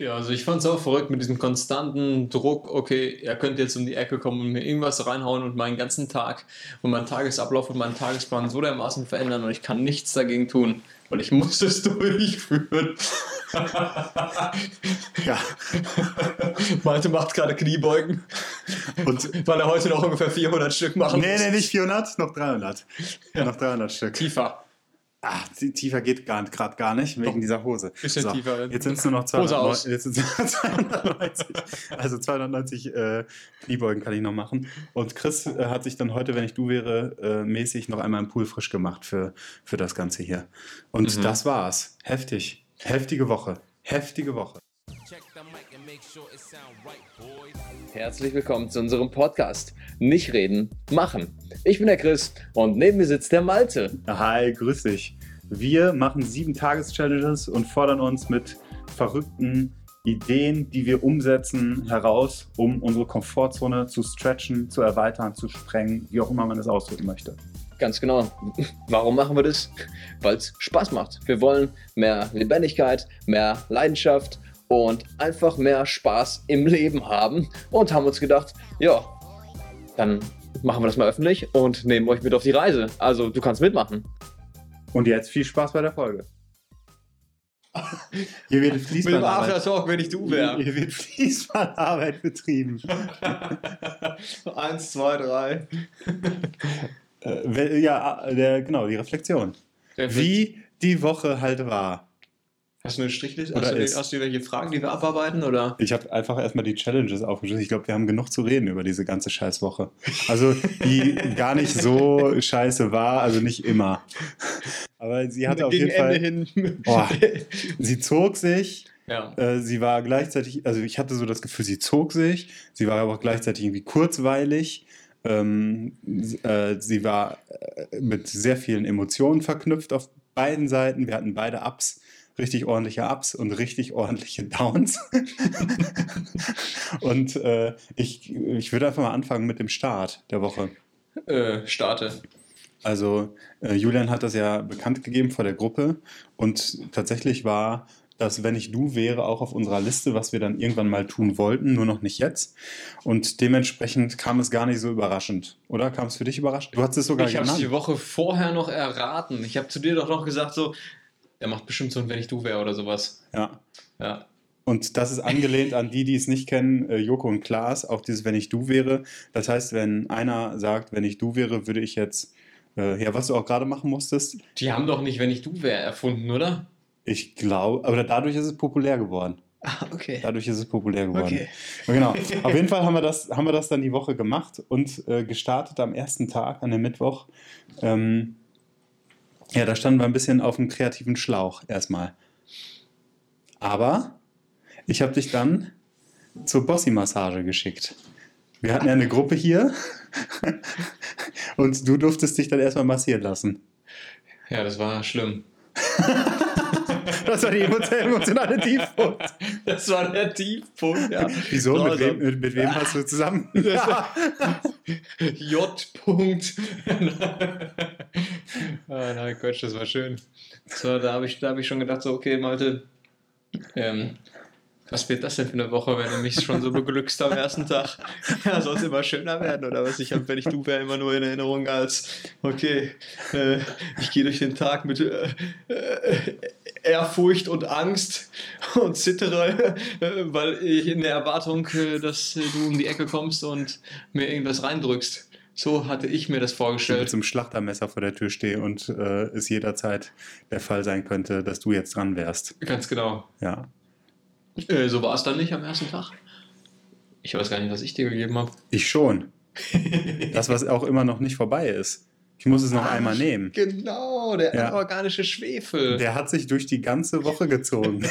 Ja, also ich fand es auch verrückt mit diesem konstanten Druck, okay, er könnte jetzt um die Ecke kommen und mir irgendwas reinhauen und meinen ganzen Tag und meinen Tagesablauf und meinen Tagesplan so dermaßen verändern und ich kann nichts dagegen tun, weil ich muss es durchführen. Ja. Malte macht gerade Kniebeugen, Und weil er heute noch ungefähr 400 Stück machen nee, muss. nee, nicht 400, noch 300. Ja. Noch 300 Stück. Tiefer. Tie- tiefer geht gerade gar nicht, wegen Doch. dieser Hose. Bisschen tiefer. Jetzt sind es nur noch Hose aus. 290. Jetzt sind's 290. Also 290 äh, Kniebeugen kann ich noch machen. Und Chris äh, hat sich dann heute, wenn ich du wäre, äh, mäßig noch einmal im Pool frisch gemacht für, für das Ganze hier. Und Mhm. das war's. Heftig. Heftige Woche. Heftige Woche. Herzlich willkommen zu unserem Podcast. Nicht reden, machen. Ich bin der Chris und neben mir sitzt der Malte. Hi, grüß dich. Wir machen sieben Tages-Challenges und fordern uns mit verrückten Ideen, die wir umsetzen, heraus, um unsere Komfortzone zu stretchen, zu erweitern, zu sprengen, wie auch immer man es ausdrücken möchte. Ganz genau. Warum machen wir das? Weil es Spaß macht. Wir wollen mehr Lebendigkeit, mehr Leidenschaft und einfach mehr Spaß im Leben haben und haben uns gedacht, ja, dann machen wir das mal öffentlich und nehmen euch mit auf die Reise. Also du kannst mitmachen. Und jetzt viel Spaß bei der Folge. Hier wird Fließbandarbeit, Talk, wenn ich du hier wird Fließbandarbeit betrieben. Eins, zwei, drei. Äh, ja, äh, der, genau, die Reflexion. Wie die Woche halt war. Hast du eine Strichliste? Oder Hast du, ist- hast du welche Fragen, die wir abarbeiten? Oder? Ich habe einfach erstmal die Challenges aufgeschrieben. Ich glaube, wir haben genug zu reden über diese ganze Scheißwoche. Also, die gar nicht so scheiße war, also nicht immer. Aber sie hatte auf jeden Fall. Ende hin. Boah. Sie zog sich, Ja. äh, sie war gleichzeitig, also ich hatte so das Gefühl, sie zog sich, sie war aber auch gleichzeitig irgendwie kurzweilig. Ähm, sie- äh, sie war äh, mit sehr vielen Emotionen verknüpft auf beiden Seiten. Wir hatten beide Ups, richtig ordentliche Ups und richtig ordentliche Downs. und äh, ich, ich würde einfach mal anfangen mit dem Start der Woche. Äh, starte. Also äh, Julian hat das ja bekannt gegeben vor der Gruppe und tatsächlich war das, wenn ich du wäre, auch auf unserer Liste, was wir dann irgendwann mal tun wollten, nur noch nicht jetzt. Und dementsprechend kam es gar nicht so überraschend, oder? Kam es für dich überraschend? Du hast es sogar Ich habe es genannt. die Woche vorher noch erraten. Ich habe zu dir doch noch gesagt, so, er macht bestimmt so ein Wenn ich du wäre oder sowas. Ja. Ja. Und das ist angelehnt an die, die es nicht kennen, äh, Joko und Klaas, auch dieses Wenn ich du wäre. Das heißt, wenn einer sagt, wenn ich du wäre, würde ich jetzt, äh, ja, was du auch gerade machen musstest, Die haben doch nicht Wenn ich du wäre erfunden, oder? ich glaube, aber dadurch ist es populär geworden. Ah, okay. Dadurch ist es populär geworden. Okay. Genau. Auf jeden Fall haben wir das, haben wir das dann die Woche gemacht und äh, gestartet am ersten Tag, an dem Mittwoch. Ähm, ja, da standen wir ein bisschen auf dem kreativen Schlauch erstmal. Aber ich habe dich dann zur Bossi-Massage geschickt. Wir hatten ja eine Gruppe hier und du durftest dich dann erstmal massieren lassen. Ja, das war schlimm. Das war die emotionale Tiefpunkt. Das war der Tiefpunkt, ja. Wieso? So, Mit also- wem, mit, mit wem hast du zusammen? J. Punkt. ah, nein, Quatsch, das war schön. So, da habe ich, da hab ich schon gedacht, so, okay, Malte, ähm, was wird das denn für eine Woche, wenn du mich schon so beglückst am ersten Tag? Ja, soll es immer schöner werden, oder was? Ich habe, wenn ich du wäre, immer nur in Erinnerung als, okay, äh, ich gehe durch den Tag mit äh, äh, Ehrfurcht und Angst und zittere, äh, weil ich in der Erwartung, äh, dass du um die Ecke kommst und mir irgendwas reindrückst. So hatte ich mir das mit vorgestellt. so einem Schlachtermesser vor der Tür stehe und äh, es jederzeit der Fall sein könnte, dass du jetzt dran wärst. Ganz genau. Ja. Äh, so war es dann nicht am ersten Tag. Ich weiß gar nicht, was ich dir gegeben habe. Ich schon. Das, was auch immer noch nicht vorbei ist. Ich muss es noch einmal nehmen. Genau, der Ja. anorganische Schwefel. Der hat sich durch die ganze Woche gezogen.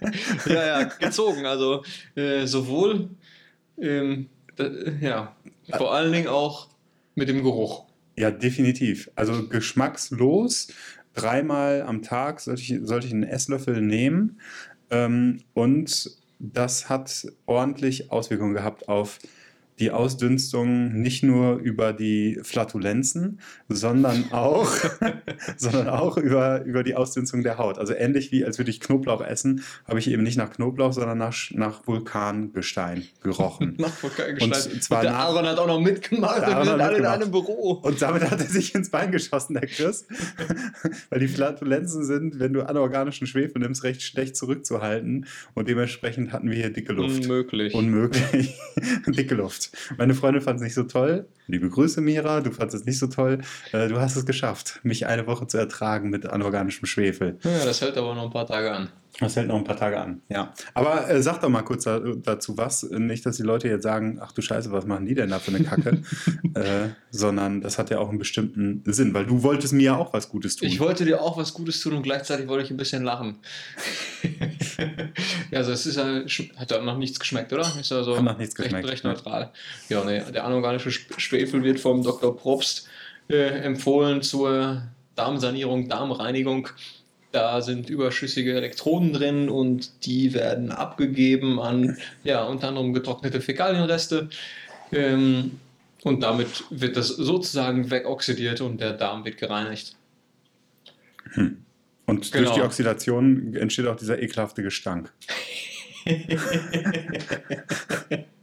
ja, ja, gezogen. Also äh, sowohl, ähm, da, ja, vor allen Dingen auch mit dem Geruch. Ja, definitiv. Also geschmackslos. Dreimal am Tag sollte ich, sollte ich einen Esslöffel nehmen. Ähm, und das hat ordentlich Auswirkungen gehabt auf die Ausdünstung nicht nur über die Flatulenzen, sondern auch, sondern auch über, über die Ausdünstung der Haut. Also ähnlich wie als würde ich Knoblauch essen, habe ich eben nicht nach Knoblauch, sondern nach, nach Vulkangestein gerochen. Nach Vulkangestein. Und zwar Und der nach- Aaron hat auch noch mitgemacht und wir sind alle in einem Büro. Und damit hat er sich ins Bein geschossen, der Chris. Weil die Flatulenzen sind, wenn du anorganischen Schwefel nimmst, recht schlecht zurückzuhalten. Und dementsprechend hatten wir hier dicke Luft. Unmöglich. Unmöglich. dicke Luft. Meine Freundin fand es nicht so toll. Liebe Grüße, Mira. Du fandest es nicht so toll. Äh, Du hast es geschafft, mich eine Woche zu ertragen mit anorganischem Schwefel. ja, das hält aber noch ein paar Tage an. Das hält noch ein paar Tage an, ja. Aber äh, sag doch mal kurz da, dazu was. Nicht, dass die Leute jetzt sagen, ach du Scheiße, was machen die denn da für eine Kacke? äh, sondern das hat ja auch einen bestimmten Sinn, weil du wolltest mir ja auch was Gutes tun. Ich wollte dir auch was Gutes tun und gleichzeitig wollte ich ein bisschen lachen. ja, also es ist ja, hat ja noch nichts geschmeckt, oder? Ist ja so Hat noch nichts recht, geschmeckt, recht ne? neutral. Ja, nee, der anorganische Sch- Schwefel wird vom Dr. Probst äh, empfohlen zur Darmsanierung, Darmreinigung. Da sind überschüssige Elektroden drin und die werden abgegeben an ja, unter anderem getrocknete Fäkalienreste. Ähm, und damit wird das sozusagen wegoxidiert und der Darm wird gereinigt. Und Genau. durch die Oxidation entsteht auch dieser ekelhafte Gestank.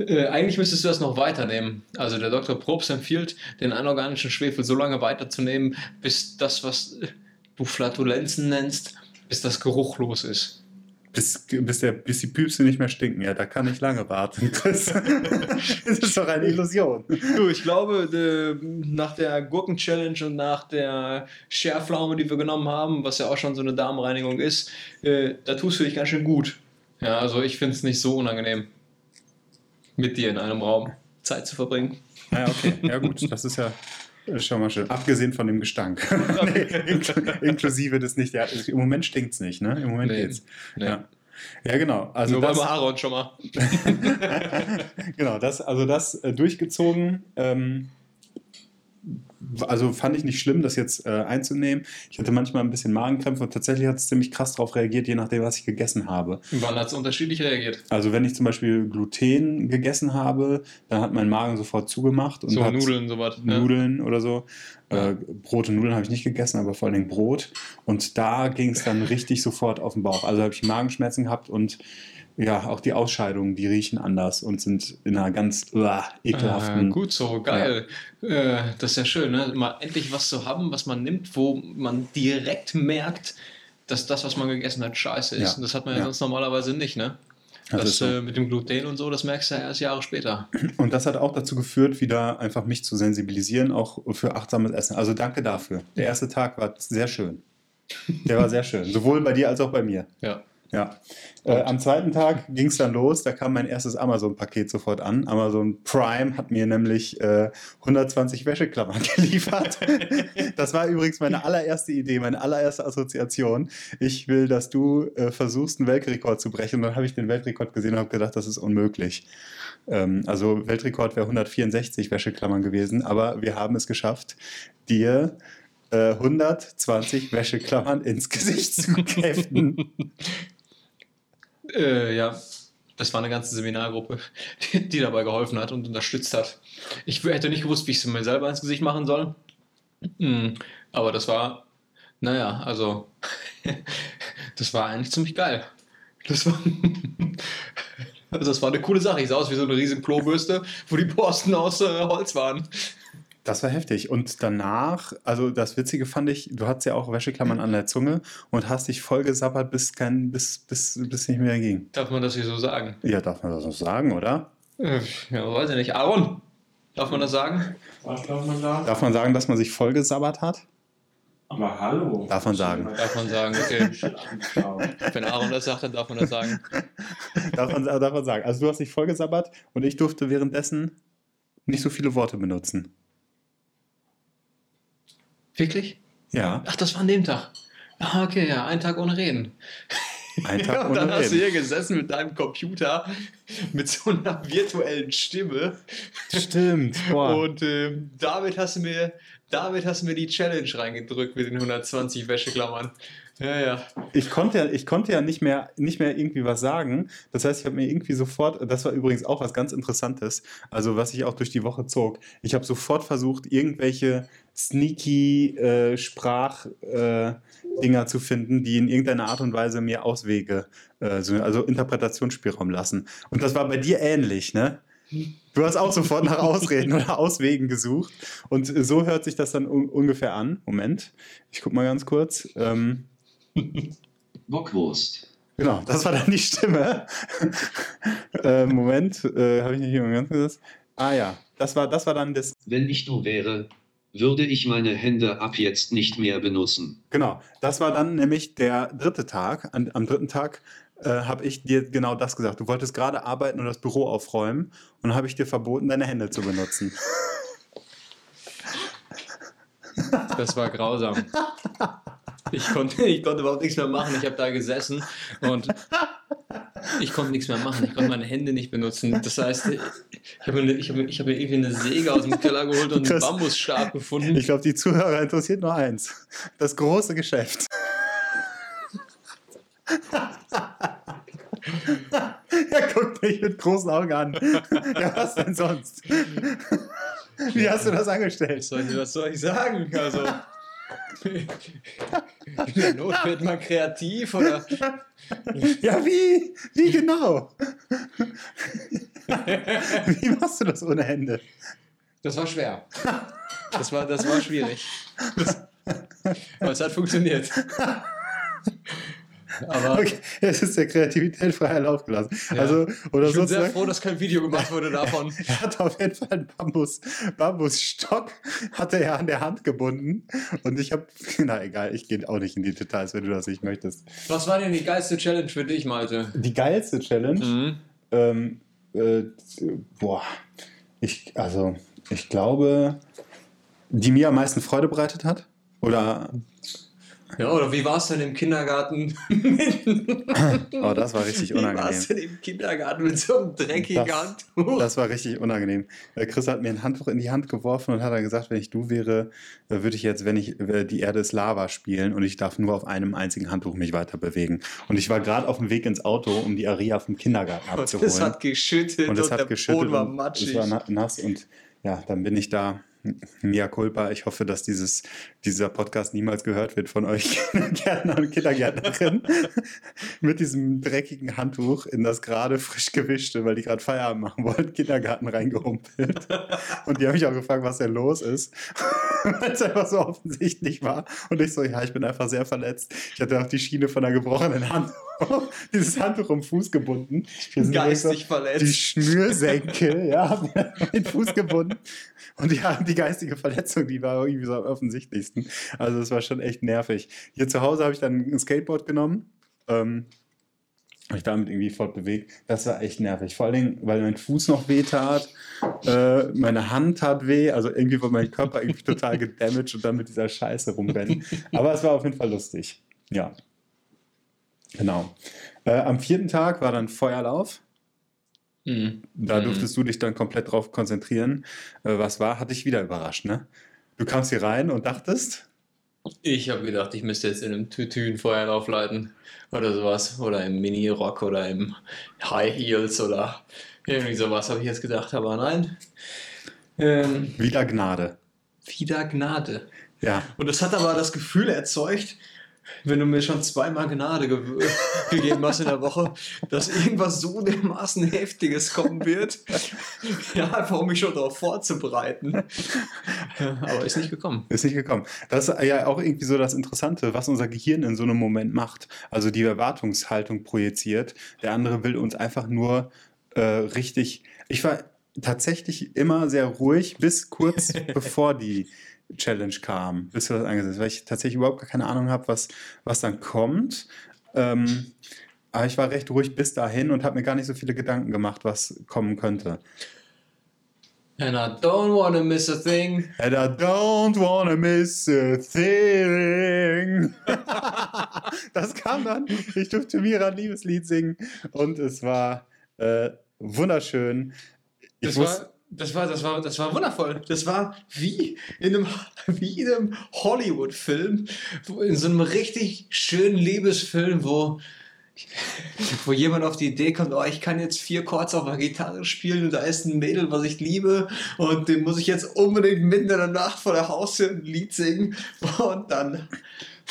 Äh, eigentlich müsstest du das noch weiternehmen. Also der Dr. Probst empfiehlt, den anorganischen Schwefel so lange weiterzunehmen, bis das, was du Flatulenzen nennst, bis das geruchlos ist. Bis, bis, der, bis die Püpse nicht mehr stinken. Ja, da kann ich lange warten. Das, das ist doch eine Illusion. Du, ich glaube, äh, nach der Gurken-Challenge und nach der Scherpflaume, die wir genommen haben, was ja auch schon so eine Darmreinigung ist, äh, da tust du dich ganz schön gut. Ja, also ich finde es nicht so unangenehm, mit dir in einem Raum Zeit zu verbringen. Ah, ja, okay. Ja, gut. Das ist ja schon mal schön. Abgesehen von dem Gestank. nee, inkl inklusive des nicht. Ja, Im Moment stinkt es nicht, ne? Im Moment Nee. geht's. Nee. Ja. ja, genau. Also Nur beim das, Aaron schon mal. genau, das, also das äh, durchgezogen. Ähm, also fand ich nicht schlimm, das jetzt äh, einzunehmen. Ich hatte manchmal ein bisschen Magenkrämpfe und tatsächlich hat es ziemlich krass darauf reagiert, je nachdem, was ich gegessen habe. Wann hat es unterschiedlich reagiert? Also wenn ich zum Beispiel Gluten gegessen habe, dann hat mein Magen sofort zugemacht und So hat Nudeln, sowas. Ja. Nudeln oder so. Äh, Brot und Nudeln habe ich nicht gegessen, aber vor allen Dingen Brot. Und da ging es dann richtig sofort auf den Bauch. Also habe ich Magenschmerzen gehabt und ja, auch die Ausscheidungen, die riechen anders und sind in einer ganz uah, Ah, ekelhaften. gut so, geil. Äh, das ist ja schön, ne? mal endlich was zu haben, was man nimmt, wo man direkt merkt, dass das, was man gegessen hat, scheiße ist. Ja. Und das hat man ja, Ja. sonst normalerweise nicht. Ne? Das Das, so. äh, mit dem Gluten und so, das merkst du ja erst Jahre später. Und das hat auch dazu geführt, wieder einfach mich zu sensibilisieren, auch für achtsames Essen. Also danke dafür. Der erste Tag war sehr schön. Der war sehr schön. Sowohl bei dir als auch bei mir. Ja. Ja. Äh, am zweiten Tag ging es dann los, da kam mein erstes Amazon-Paket sofort an. Amazon Prime hat mir nämlich äh, 120 Wäscheklammern geliefert. das war übrigens meine allererste Idee, meine allererste Assoziation. Ich will, dass du äh, versuchst, einen Weltrekord zu brechen. Und dann habe ich den Weltrekord gesehen und habe gedacht, das ist unmöglich. Ähm, also Weltrekord wäre 164 Wäscheklammern gewesen, aber wir haben es geschafft, dir äh, 120 Wäscheklammern ins Gesicht zu kämpfen. Äh, ja, das war eine ganze Seminargruppe, die, dabei geholfen hat und unterstützt hat. Ich hätte nicht gewusst, wie ich es mir selber ins Gesicht machen soll. Mm, Aber das war, naja, also, das war eigentlich ziemlich geil. Das war, also das war eine coole Sache. Ich sah aus wie so eine riesige Klobürste, wo die Borsten aus äh, Holz waren. Das war heftig. Und danach, also das Witzige fand ich, du hattest ja auch Wäscheklammern an der Zunge und hast dich voll gesabbert, bis kein, bis, bis, bis nicht mehr ging. Darf man das hier so sagen? Ja, darf man das noch sagen, oder? Äh, Ja, weiß ich nicht. Aaron, darf man das sagen? Was darf man sagen? Darf man sagen, dass man sich voll gesabbert hat? Aber hallo. Darf man sagen. Darf man sagen, okay. Wenn Aaron das sagt, dann darf man das sagen. darf, man, darf man sagen. Also du hast dich voll gesabbert und ich durfte währenddessen nicht so viele Worte benutzen. Wirklich? Ja, Ach, das war an dem Tag. Ah, okay, ja, ein Tag ohne Reden. ein Tag Ja, und ohne dann hast du hier gesessen mit deinem Computer mit so einer virtuellen Stimme. Stimmt. Boah. Und ähm, damit hast du mir, damit hast du mir die Challenge reingedrückt mit den 120 Wäscheklammern. Ja, ja. ich konnte ja, ich konnte ja nicht mehr, nicht mehr irgendwie was sagen. Das heißt, ich habe mir irgendwie sofort, das war übrigens auch was ganz Interessantes, also was ich auch durch die Woche zog. Ich habe sofort versucht, irgendwelche sneaky äh, Sprachdinger äh, zu finden, die in irgendeiner Art und Weise mir Auswege, äh, so, also Interpretationsspielraum lassen. Und das war bei dir ähnlich, ne? Du hast auch sofort nach Ausreden oder Auswegen gesucht. Und so hört sich das dann un ungefähr an. Moment, ich guck mal ganz kurz. Ähm, Bockwurst. Genau, das war dann die Stimme. äh, Moment, äh, habe ich nicht jemand ganz gesagt? Ah ja, das war, das war dann das. Wenn ich du wäre, würde ich meine Hände ab jetzt nicht mehr benutzen. Genau, das war dann nämlich der dritte Tag. An, am dritten Tag äh, habe ich dir genau das gesagt. Du wolltest gerade arbeiten und das Büro aufräumen und dann habe ich dir verboten, deine Hände zu benutzen. Das war grausam. Ich konnte, ich konnte überhaupt nichts mehr machen. Ich habe da gesessen und ich konnte nichts mehr machen. Ich konnte meine Hände nicht benutzen. Das heißt, ich habe mir, hab, hab mir irgendwie eine Säge aus dem Keller geholt und einen Das- Bambusstab gefunden. Ich glaube, die Zuhörer interessiert nur eins: das große Geschäft. er guckt mich mit großen Augen an. Ja, was denn sonst? Wie hast du das angestellt? Was soll, ich, was soll ich sagen? Also, in der Not wird man kreativ oder Ja, wie? Wie genau? Wie machst du das ohne Hände? Das war schwer. Das war, das war schwierig. Aber es hat funktioniert. Aber Okay, es ist der Kreativität freier Lauf gelassen. Ja. Also, oder ich bin sehr froh, dass kein Video gemacht wurde davon. er hat auf jeden Fall einen Bambus, Bambusstock, hatte er an der Hand gebunden. Und ich habe, na egal, ich gehe auch nicht in die Details, wenn du das nicht möchtest. Was war denn die geilste Challenge für dich, Malte? Die geilste Challenge, Mhm. ähm, äh, boah, ich, also, ich glaube, die mir am meisten Freude bereitet hat. Oder, Ja, oder wie war es denn im Kindergarten? oh, das war richtig Wie war unangenehm. es denn im Kindergarten mit so einem dreckigen Das- Handtuch? Das war richtig unangenehm. Äh, Chris hat mir ein Handtuch in die Hand geworfen und hat dann gesagt, wenn ich du wäre, äh, würde ich jetzt, wenn ich äh, die Erde ist Lava spielen und ich darf nur auf einem einzigen Handtuch mich weiter bewegen. Und ich war gerade auf dem Weg ins Auto, um die Aria vom Kindergarten und abzuholen. es hat geschüttet und und, es hat der geschüttet Boden war und matschig. es war na- nass und ja, dann bin ich da. Mia culpa. Ich hoffe, dass dieses, dieser Podcast niemals gehört wird von euch Gärtner und Kindergärtnerinnen mit diesem dreckigen Handtuch in das gerade frisch gewischte, weil die gerade Feierabend machen wollten, Kindergarten reingehumpelt. Und die haben mich auch gefragt, was denn los ist, weil es einfach so offensichtlich war. Und ich so, ja, ich bin einfach sehr verletzt. Ich hatte auch die Schiene von einer gebrochenen Hand, dieses Handtuch um Fuß gebunden. Wirklich so- Geistig die verletzt. Schnürsenkel, ja, den Fuß gebunden. Und ja, die geistige Verletzung, die war irgendwie so am offensichtlichsten. Also es war schon echt nervig. Hier zu Hause habe ich dann ein Skateboard genommen. Ähm, hab ich damit irgendwie fortbewegt. Das war echt nervig. Vor Dingen, weil mein Fuß noch weh tat, äh, meine Hand tat weh, also irgendwie war mein Körper irgendwie total gedamaged und dann mit dieser Scheiße rumrennen. Aber es war auf jeden Fall lustig. Ja. Genau. Äh, am vierten Tag war dann Feuerlauf. Mhm. Da Mhm. durftest du dich dann komplett drauf konzentrieren. Äh, was war, hat dich wieder überrascht, ne? Du kamst hier rein und dachtest, Ich habe gedacht, ich müsste jetzt in einem Tütü einen Feuerlauf leiten oder sowas. Oder im Mini-Rock oder im High Heels oder irgendwie sowas habe ich jetzt gedacht, aber nein. Ähm, wieder Gnade. wieder Gnade. Ja, Und das hat aber das Gefühl erzeugt, wenn du mir schon zweimal Gnade ge gegeben hast in der Woche, dass irgendwas so dermaßen Heftiges kommen wird. Ja, einfach um mich schon darauf vorzubereiten. Aber ist nicht gekommen. ist nicht gekommen. Das ist ja auch irgendwie so das Interessante, was unser Gehirn in so einem Moment macht. Also die Erwartungshaltung projiziert. Der andere will uns einfach nur äh, richtig. Ich war tatsächlich immer sehr ruhig, bis kurz bevor die Challenge kam, bis du das angesetzt weil ich tatsächlich überhaupt gar keine Ahnung habe, was, was dann kommt. Ähm, aber ich war recht ruhig bis dahin und habe mir gar nicht so viele Gedanken gemacht, was kommen könnte. And I don't wanna miss a thing. And I don't wanna miss a thing. das kam dann. Ich durfte Mira ein Liebeslied singen und es war äh, wunderschön. Ich Das muss, war, Das war, das war, das war wundervoll. Das war wie in einem, einem Hollywood-Film, wo- in so einem richtig schönen Liebesfilm, wo, wo jemand auf die Idee kommt, oh, ich kann jetzt vier Chords auf der Gitarre spielen und da ist ein Mädel, was ich liebe und dem muss ich jetzt unbedingt mitten in der Nacht vor der Haustür ein Lied singen und dann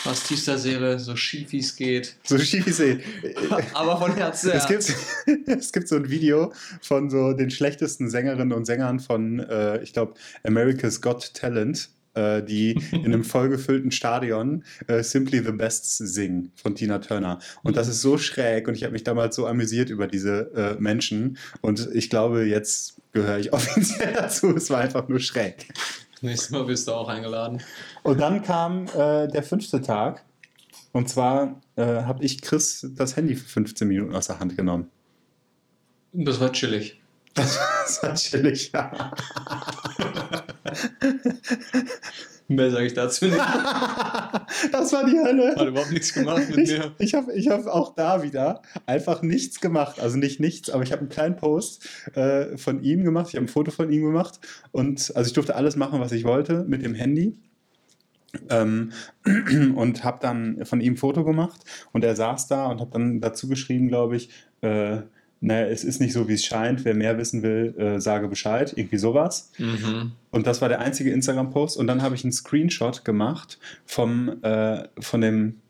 aus tiefster Seele, so schief wie es geht, So schief wie sie. aber von Herz zu Es gibt, es gibt so ein Video von so den schlechtesten Sängerinnen und Sängern von, äh, ich glaube, America's Got Talent, äh, die in einem vollgefüllten Stadion äh, Simply the Best singen von Tina Turner. Und das ist so schräg und ich habe mich damals so amüsiert über diese äh, Menschen und ich glaube, jetzt gehöre ich offiziell dazu. Es war einfach nur schräg. Nächstes Mal bist du auch eingeladen. Und dann kam äh, der fünfte Tag. Und zwar äh, habe ich Chris das Handy für 15 Minuten aus der Hand genommen. Das war chillig. Das war chillig, ja. Mehr sage ich dazu nicht. Das war die Hölle. Hat überhaupt nichts gemacht mit Ich, mir. ich habe ich hab auch da wieder einfach nichts gemacht. Also nicht nichts, aber ich habe einen kleinen Post äh, von ihm gemacht. Ich habe ein Foto von ihm gemacht. Und also ich durfte alles machen, was ich wollte mit dem Handy. Ähm, und habe dann von ihm ein Foto gemacht. Und er saß da und habe dann dazu geschrieben, glaube ich, äh, naja, es ist nicht so, wie es scheint. Wer mehr wissen will, äh, sage Bescheid. Irgendwie sowas. Mhm. Und das war der einzige Instagram-Post. Und dann habe ich einen Screenshot gemacht vom, äh, von, dem,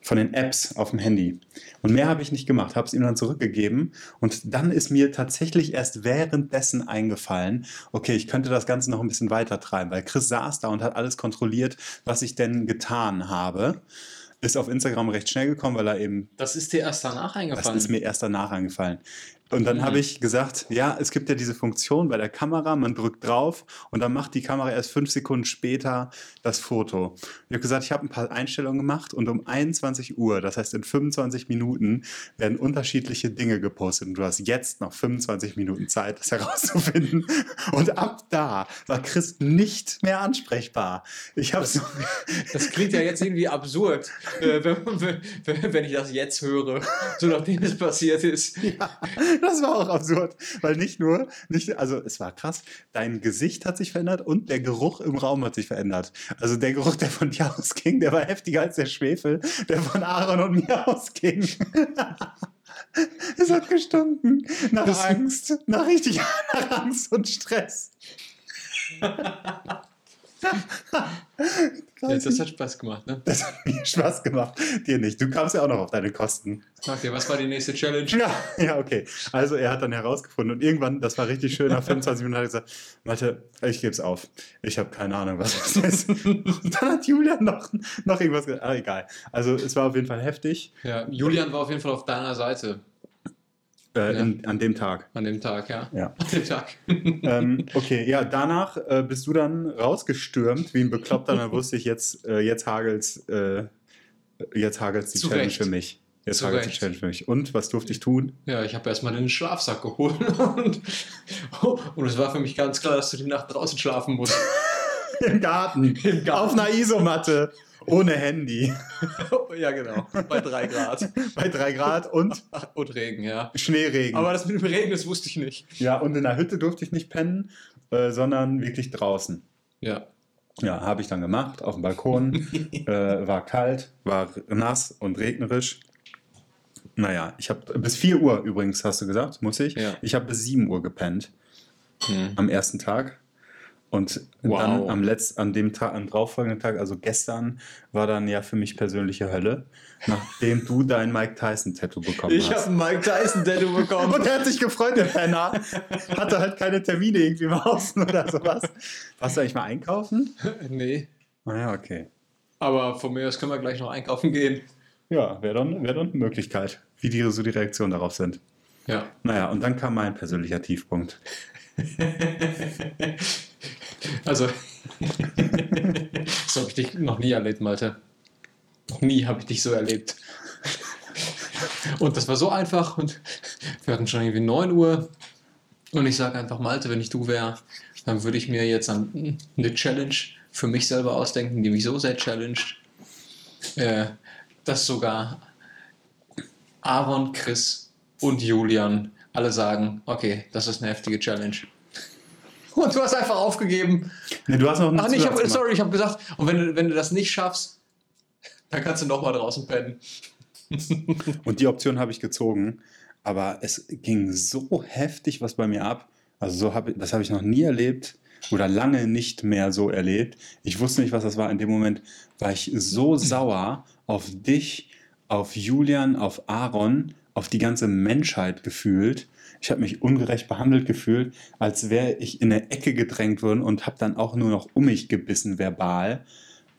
von den Apps auf dem Handy. Und mehr habe ich nicht gemacht, habe es ihm dann zurückgegeben. Und dann ist mir tatsächlich erst währenddessen eingefallen, okay, ich könnte das Ganze noch ein bisschen weiter treiben, weil Chris saß da und hat alles kontrolliert, was ich denn getan habe. Ist auf Instagram recht schnell gekommen, weil er eben Das ist dir erst danach das eingefallen. ist mir erst danach eingefallen. Und dann Mhm. habe ich gesagt, ja, es gibt ja diese Funktion bei der Kamera, man drückt drauf und dann macht die Kamera erst fünf Sekunden später das Foto. Ich habe gesagt, ich habe ein paar Einstellungen gemacht und um 21 Uhr, das heißt in 25 Minuten, werden unterschiedliche Dinge gepostet und du hast jetzt noch 25 Minuten Zeit, das herauszufinden. Und ab da war Chris nicht mehr ansprechbar. Ich habe so, Das klingt ja jetzt irgendwie absurd, äh, wenn, wenn, wenn ich das jetzt höre, so nachdem es passiert ist. Ja, das war auch absurd, weil nicht nur, nicht, also es war krass, dein Gesicht hat sich verändert und der Geruch im Raum hat sich verändert. Also der Geruch, der von dir ausging, der war heftiger als der Schwefel, der von Aaron und mir ausging. Es hat gestunken nach Das- Angst, nach richtig nach Angst und Stress. Ja, das hat Spaß gemacht, ne? Das hat mir Spaß gemacht. Dir nicht. Du kamst ja auch noch auf deine Kosten. Okay, was war die nächste Challenge? Ja, ja, okay. Also er hat dann herausgefunden und irgendwann, das war richtig schön, nach 25 Minuten hat er gesagt, Malte, ich gebe es auf. Ich habe keine Ahnung, was das ist. Und dann hat Julian noch, noch irgendwas gesagt. Ah, egal. Also es war auf jeden Fall heftig Ja, Julian war auf jeden Fall auf deiner Seite äh, Ja. in, an dem Tag. an dem Tag, ja. Ja. An dem Tag. ähm, okay, ja, danach äh, bist du dann rausgestürmt wie ein Bekloppter. Dann wusste ich, jetzt, äh, jetzt hagelt's, äh, jetzt hagelt's die Zu Challenge Recht. für mich. Jetzt Zu hagelt's die Recht. Challenge für mich. Und was durfte ich tun? Ja, ich habe erstmal den Schlafsack geholt und, und es war für mich ganz klar, dass du die Nacht draußen schlafen musst. Im Garten. Im Garten. Auf einer Isomatte. Ohne Handy. ja, genau. Bei drei Grad. Bei drei Grad und Und Regen, ja. Schneeregen. Aber das mit dem Regen, das wusste ich nicht. ja, und in der Hütte durfte ich nicht pennen, äh, sondern wirklich draußen. Ja. Ja, habe ich dann gemacht, auf dem Balkon. äh, war kalt, war nass und regnerisch. Naja, ich habe bis 4 Uhr übrigens, hast du gesagt, muss ich. Ja. Ich habe bis 7 Uhr gepennt Hm. am ersten Tag. Und Wow. dann am letzten, an dem Tag, am darauffolgenden Tag, also gestern, war dann ja für mich persönliche Hölle, nachdem du dein Mike Tyson-Tattoo bekommen Ich hast. habe ein Mike Tyson-Tattoo bekommen. Und er hat sich gefreut, der Penner. Hatte halt keine Termine irgendwie im Außen oder sowas. Warst du eigentlich mal einkaufen? nee. Naja, okay. Aber von mir aus können wir gleich noch einkaufen gehen. Ja, wäre dann, wär dann eine Möglichkeit, wie die, so die Reaktionen darauf sind. Ja. Naja, und dann kam mein persönlicher Tiefpunkt. Also, so habe ich dich noch nie erlebt, Malte. Noch nie habe ich dich so erlebt. Und das war so einfach und wir hatten schon irgendwie 9 Uhr und ich sage einfach, Malte, wenn ich du wäre, dann würde ich mir jetzt eine Challenge für mich selber ausdenken, die mich so sehr challenged, äh, dass sogar Aaron, Chris und Julian alle sagen, okay, das ist eine heftige Challenge. Und du hast einfach aufgegeben. Nee, du hast noch einen Ach nee, ich hab, sorry, ich habe gesagt, und wenn du, wenn du das nicht schaffst, dann kannst du noch mal draußen pennen. Und die Option habe ich gezogen. Aber es ging so heftig was bei mir ab. Also so hab, das habe ich noch nie erlebt oder lange nicht mehr so erlebt. Ich wusste nicht, was das war. In dem Moment war ich so sauer auf dich, auf Julian, auf Aaron, auf die ganze Menschheit gefühlt. Ich habe mich ungerecht behandelt gefühlt, als wäre ich in eine Ecke gedrängt worden und habe dann auch nur noch um mich gebissen verbal.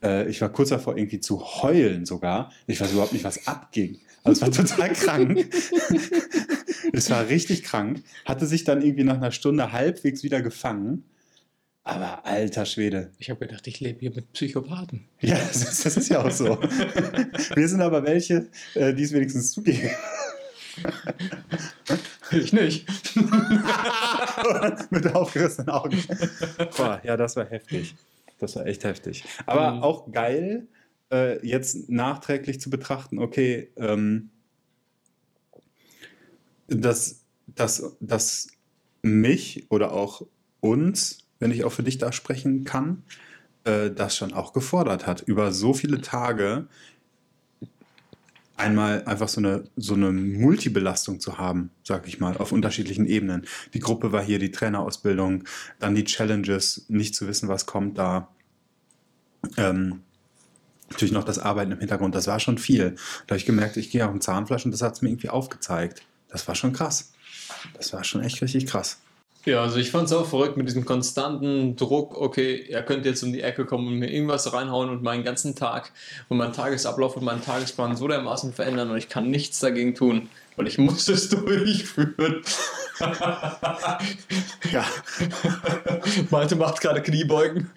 Äh, ich war kurz davor, irgendwie zu heulen sogar. Ich weiß überhaupt nicht, was abging. Also es war total krank. es war richtig krank. Hatte sich dann irgendwie nach einer Stunde halbwegs wieder gefangen. Aber alter Schwede. Ich habe gedacht, ich lebe hier mit Psychopathen. Ja, das ist, das ist ja auch so. Wir sind aber welche, äh, die es wenigstens zugeben. Ich nicht. Mit aufgerissenen Augen. Boah, ja, das war heftig. Das war echt heftig. Aber Mhm. auch geil, äh, jetzt nachträglich zu betrachten, okay, ähm, dass, dass, dass mich oder auch uns, wenn ich auch für dich da sprechen kann, äh, das schon auch gefordert hat, über so viele Tage einmal einfach so eine, so eine Multibelastung zu haben, sag ich mal, auf unterschiedlichen Ebenen. Die Gruppe war hier, die Trainerausbildung, dann die Challenges, nicht zu wissen, was kommt da. Ähm, natürlich noch das Arbeiten im Hintergrund, das war schon viel. Da habe ich gemerkt, ich gehe auf ein Zahnfleisch und das hat es mir irgendwie aufgezeigt. Das war schon krass. Das war schon echt richtig krass. Ja, also ich fand es auch verrückt mit diesem konstanten Druck, okay, er könnte jetzt um die Ecke kommen und mir irgendwas reinhauen und meinen ganzen Tag und meinen Tagesablauf und meinen Tagesplan so dermaßen verändern und ich kann nichts dagegen tun, weil ich muss es durchführen. Ja. Malte macht gerade Kniebeugen,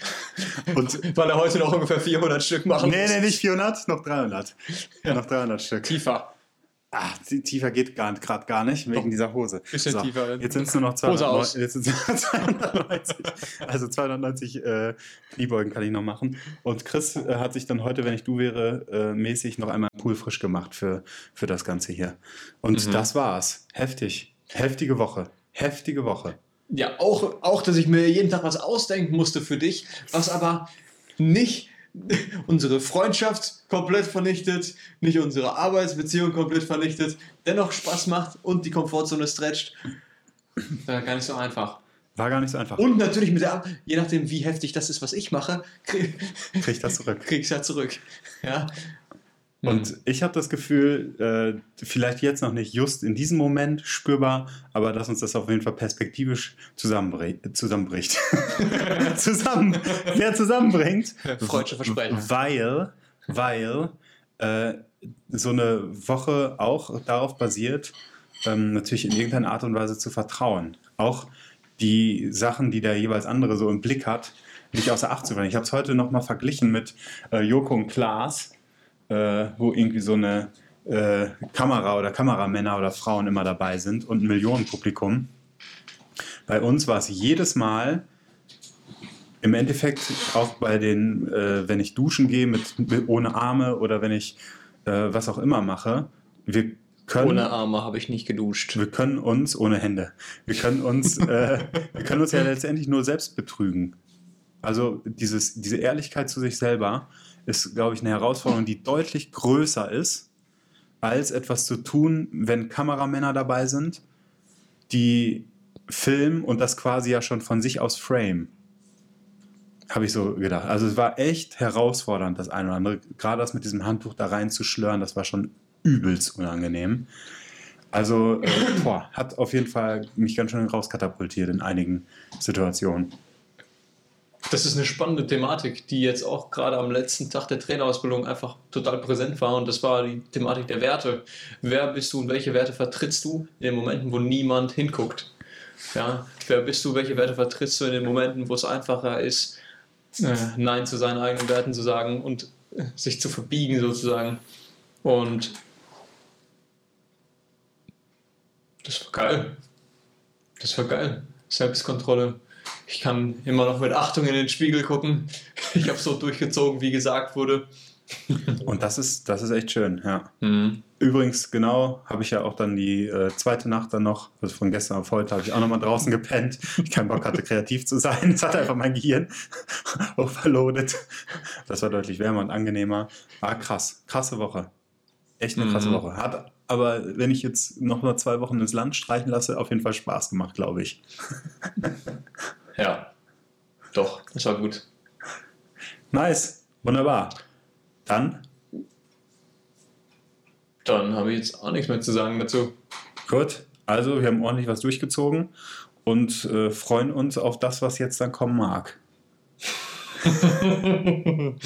Und weil er heute noch ungefähr 400 Stück machen nee, muss. nee, nicht 400, noch 300. Ja. Noch 300 Stück. Tiefer. Tie- tiefer geht gerade gar nicht, wegen Doch. dieser Hose. Bisschen tiefer. Jetzt sind es nur noch Hose aus. 290, jetzt sind's nur 290. Also 290 äh, Kniebeugen kann ich noch machen. Und Chris äh, hat sich dann heute, wenn ich du wäre, äh, mäßig noch einmal Pool frisch gemacht für, für das Ganze hier. Und Mhm. das war's. Heftig. Heftige Woche. Heftige Woche. Ja, auch, auch, dass ich mir jeden Tag was ausdenken musste für dich, was aber nicht unsere Freundschaft komplett vernichtet, nicht unsere Arbeitsbeziehung komplett vernichtet, dennoch Spaß macht und die Komfortzone stretcht. War gar nicht so einfach. War gar nicht so einfach. Und natürlich mit der, je nachdem wie heftig das ist, was ich mache, krieg, Krieg das zurück. krieg ich es ja zurück. Ja. Und ich habe das Gefühl, äh, vielleicht jetzt noch nicht just in diesem Moment spürbar, aber dass uns das auf jeden Fall perspektivisch zusammenbricht. zusammenbricht. Zusammen, wer zusammenbringt. Freudsche Versprechen. Weil, weil äh, so eine Woche auch darauf basiert, ähm, natürlich in irgendeiner Art und Weise zu vertrauen. Auch die Sachen, die der jeweils andere so im Blick hat, nicht außer Acht zu verlieren. Ich habe es heute nochmal verglichen mit äh, Joko und Klaas, äh, wo irgendwie so eine äh, Kamera oder Kameramänner oder Frauen immer dabei sind und ein Millionenpublikum. Bei uns war es jedes Mal im Endeffekt auch bei den, äh, wenn ich duschen gehe mit, mit ohne Arme oder wenn ich äh, was auch immer mache, wir können Ohne Arme habe ich nicht geduscht. wir können uns ohne Hände, wir können uns, äh, wir können uns ja letztendlich nur selbst betrügen. Also dieses, diese Ehrlichkeit zu sich selber ist, glaube ich, eine Herausforderung, die deutlich größer ist, als etwas zu tun, wenn Kameramänner dabei sind, die filmen und das quasi ja schon von sich aus frame. Habe ich so gedacht. Also es war echt herausfordernd, das eine oder andere. Gerade das mit diesem Handtuch da reinzuschlören, das war schon übelst unangenehm. Also, äh, boah, hat auf jeden Fall mich ganz schön rauskatapultiert in einigen Situationen. Das ist eine spannende Thematik, die jetzt auch gerade am letzten Tag der Trainerausbildung einfach total präsent war. Und das war die Thematik der Werte. Wer bist du und welche Werte vertrittst du in den Momenten, wo niemand hinguckt? Ja, wer bist du, welche Werte vertrittst du in den Momenten, wo es einfacher ist, äh, Nein zu seinen eigenen Werten zu sagen und äh, sich zu verbiegen sozusagen. Und das war geil. Das war geil. Selbstkontrolle. Ich kann immer noch mit Achtung in den Spiegel gucken. Ich habe so durchgezogen, wie gesagt wurde. Und das ist, das ist echt schön, ja. Mhm. Übrigens, genau, habe ich ja auch dann die äh, zweite Nacht dann noch, also von gestern auf heute, habe ich auch nochmal draußen gepennt. Ich keinen Bock hatte, kreativ zu sein. Es hat einfach mein Gehirn overloadet. Das war deutlich wärmer und angenehmer. War krass, krasse Woche. Echt eine krasse Mhm. Woche. Hat aber, wenn ich jetzt noch mal zwei Wochen ins Land streichen lasse, auf jeden Fall Spaß gemacht, glaube ich. Ja. Doch, das war gut. Nice, wunderbar. Dann, Dann habe ich jetzt auch nichts mehr zu sagen dazu. gut, also wir haben ordentlich was durchgezogen und äh, freuen uns auf das, was jetzt dann kommen mag.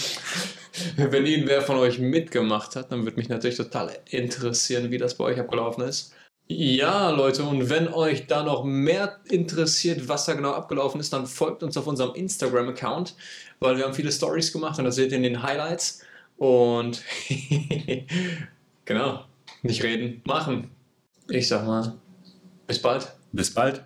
Wenn irgendwer von euch mitgemacht hat, dann würde mich natürlich total interessieren, wie das bei euch abgelaufen ist. Ja, Leute, und wenn euch da noch mehr interessiert, was da genau abgelaufen ist, dann folgt uns auf unserem Instagram-Account, weil wir haben viele Stories gemacht und das seht ihr in den Highlights. Und genau, nicht reden, machen. Ich sag mal, bis bald. Bis bald.